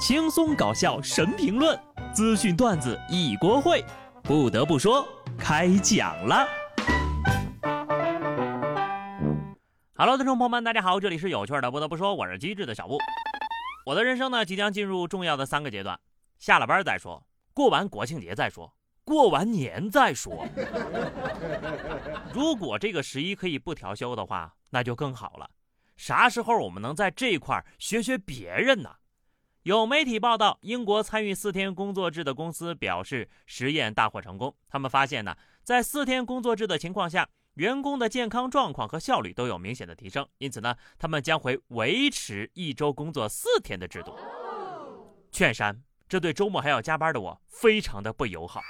轻松搞笑神评论，资讯段子一锅烩。不得不说，开讲了。Hello，听众朋友们，大家好，这里是有趣的。不得不说，我是机智的小布。我的人生呢，即将进入重要的三个阶段：下了班再说，过完国庆节再说，过完年再说。如果这个十一可以不调休的话，那就更好了。啥时候我们能在这块学学别人呢？有媒体报道，英国参与四天工作制的公司表示，实验大获成功。他们发现呢，在四天工作制的情况下，员工的健康状况和效率都有明显的提升。因此呢，他们将会维持一周工作四天的制度。券商，这对周末还要加班的我非常的不友好。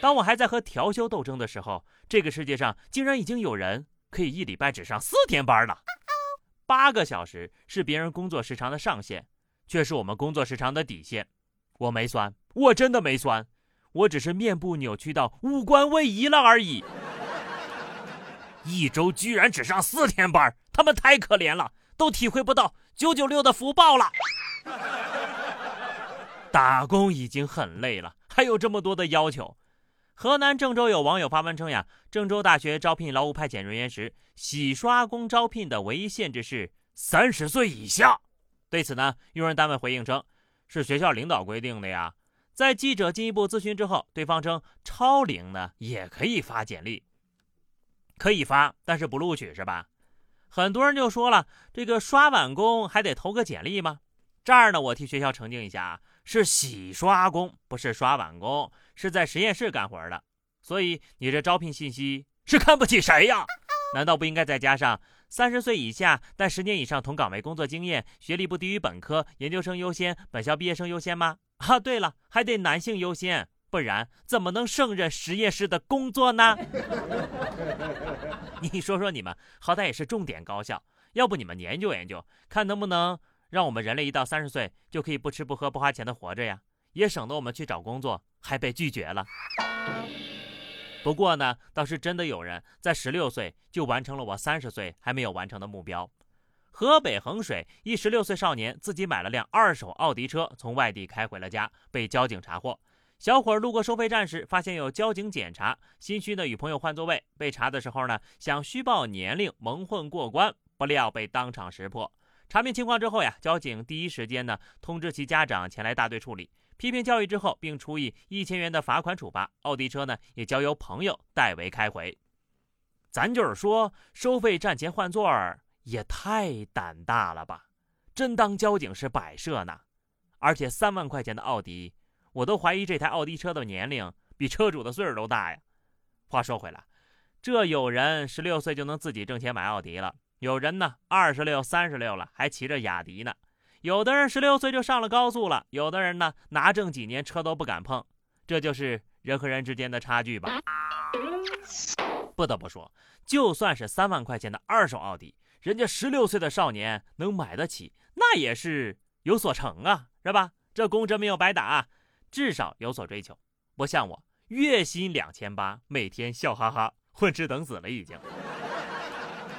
当我还在和调休斗争的时候，这个世界上竟然已经有人可以一礼拜只上四天班了。八个小时是别人工作时长的上限，却是我们工作时长的底线。我没酸，我真的没酸，我只是面部扭曲到五官位移了而已。一周居然只上四天班，他们太可怜了，都体会不到九九六的福报了。打工已经很累了，还有这么多的要求。河南郑州有网友发文称呀，郑州大学招聘劳务派遣人员时，洗刷工招聘的唯一限制是三十岁以下。对此呢，用人单位回应称，是学校领导规定的呀。在记者进一步咨询之后，对方称超龄呢也可以发简历，可以发，但是不录取是吧？很多人就说了，这个刷碗工还得投个简历吗？这儿呢，我替学校澄清一下啊，是洗刷工，不是刷碗工，是在实验室干活的。所以你这招聘信息是看不起谁呀？难道不应该再加上三十岁以下但十年以上同岗位工作经验，学历不低于本科、研究生优先，本校毕业生优先吗？啊，对了，还得男性优先，不然怎么能胜任实验室的工作呢？你说说你们，好歹也是重点高校，要不你们研究研究，看能不能。让我们人类一到三十岁就可以不吃不喝不花钱的活着呀，也省得我们去找工作还被拒绝了。不过呢，倒是真的有人在十六岁就完成了我三十岁还没有完成的目标。河北衡水一十六岁少年自己买了辆二手奥迪车，从外地开回了家，被交警查获。小伙路过收费站时，发现有交警检查，心虚呢与朋友换座位。被查的时候呢，想虚报年龄蒙混过关，不料被当场识破。查明情况之后呀，交警第一时间呢通知其家长前来大队处理，批评教育之后，并处以一千元的罚款处罚。奥迪车呢也交由朋友代为开回。咱就是说，收费站前换座儿也太胆大了吧？真当交警是摆设呢？而且三万块钱的奥迪，我都怀疑这台奥迪车的年龄比车主的岁数都大呀。话说回来，这有人十六岁就能自己挣钱买奥迪了。有人呢，二十六、三十六了，还骑着雅迪呢；有的人十六岁就上了高速了；有的人呢，拿证几年车都不敢碰。这就是人和人之间的差距吧。不得不说，就算是三万块钱的二手奥迪，人家十六岁的少年能买得起，那也是有所成啊，是吧？这工真没有白打，至少有所追求。不像我，月薪两千八，每天笑哈哈，混吃等死了已经。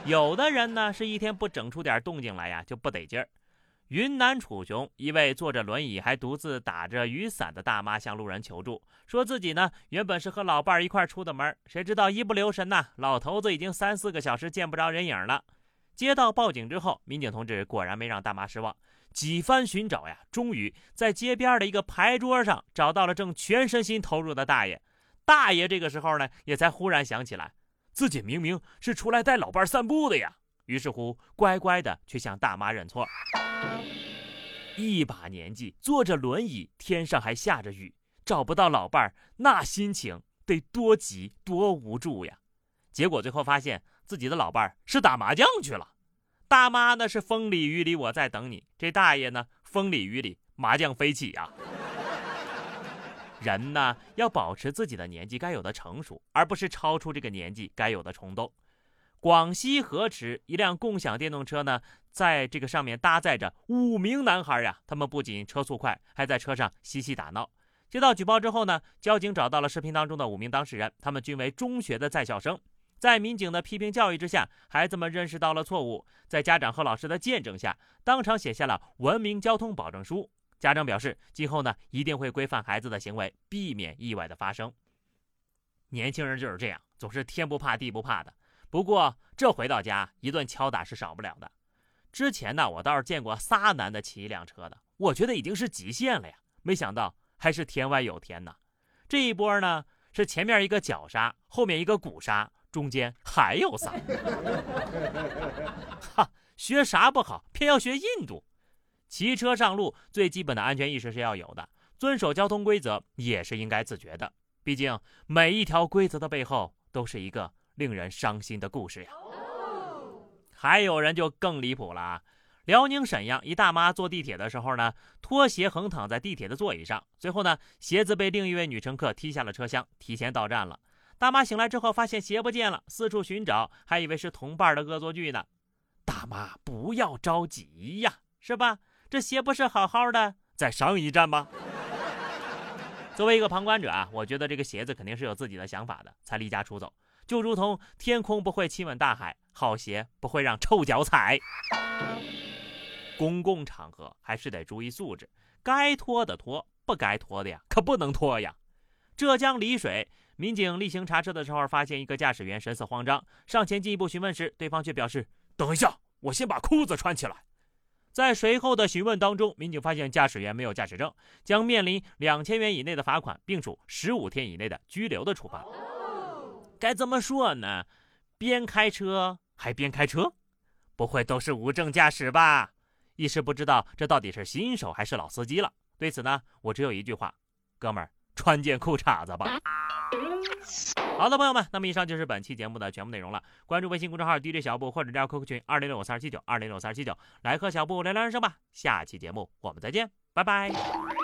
有的人呢，是一天不整出点动静来呀，就不得劲儿。云南楚雄一位坐着轮椅还独自打着雨伞的大妈向路人求助，说自己呢原本是和老伴儿一块出的门，谁知道一不留神呐，老头子已经三四个小时见不着人影了。接到报警之后，民警同志果然没让大妈失望，几番寻找呀，终于在街边的一个牌桌上找到了正全身心投入的大爷。大爷这个时候呢，也才忽然想起来。自己明明是出来带老伴散步的呀，于是乎乖乖的去向大妈认错。一把年纪坐着轮椅，天上还下着雨，找不到老伴儿，那心情得多急多无助呀！结果最后发现自己的老伴儿是打麻将去了。大妈呢是风里雨里我在等你，这大爷呢风里雨里麻将飞起呀。人呢，要保持自己的年纪该有的成熟，而不是超出这个年纪该有的冲动。广西河池一辆共享电动车呢，在这个上面搭载着五名男孩呀，他们不仅车速快，还在车上嬉戏打闹。接到举报之后呢，交警找到了视频当中的五名当事人，他们均为中学的在校生。在民警的批评教育之下，孩子们认识到了错误，在家长和老师的见证下，当场写下了文明交通保证书。家长表示，今后呢一定会规范孩子的行为，避免意外的发生。年轻人就是这样，总是天不怕地不怕的。不过这回到家，一顿敲打是少不了的。之前呢，我倒是见过仨男的骑一辆车的，我觉得已经是极限了呀。没想到还是天外有天呐！这一波呢，是前面一个脚刹，后面一个鼓刹，中间还有仨。哈，学啥不好，偏要学印度。骑车上路，最基本的安全意识是要有的，遵守交通规则也是应该自觉的。毕竟每一条规则的背后，都是一个令人伤心的故事呀。还有人就更离谱了啊！辽宁沈阳一大妈坐地铁的时候呢，拖鞋横躺在地铁的座椅上，最后呢，鞋子被另一位女乘客踢下了车厢，提前到站了。大妈醒来之后发现鞋不见了，四处寻找，还以为是同伴的恶作剧呢。大妈不要着急呀，是吧？这鞋不是好好的，再上一站吗？作为一个旁观者啊，我觉得这个鞋子肯定是有自己的想法的，才离家出走。就如同天空不会亲吻大海，好鞋不会让臭脚踩。公共场合还是得注意素质，该脱的脱，不该脱的呀，可不能脱呀。浙江丽水民警例行查车的时候，发现一个驾驶员神色慌张，上前进一步询问时，对方却表示：“等一下，我先把裤子穿起来。”在随后的询问当中，民警发现驾驶员没有驾驶证，将面临两千元以内的罚款，并处十五天以内的拘留的处罚。该怎么说呢？边开车还边开车，不会都是无证驾驶吧？一时不知道这到底是新手还是老司机了。对此呢，我只有一句话：哥们儿，穿件裤衩子吧。好的，朋友们，那么以上就是本期节目的全部内容了。关注微信公众号 DJ 小布，或者加 QQ 群二零六五三二七九二零六五三二七九，来和小布聊聊人生吧。下期节目我们再见，拜拜。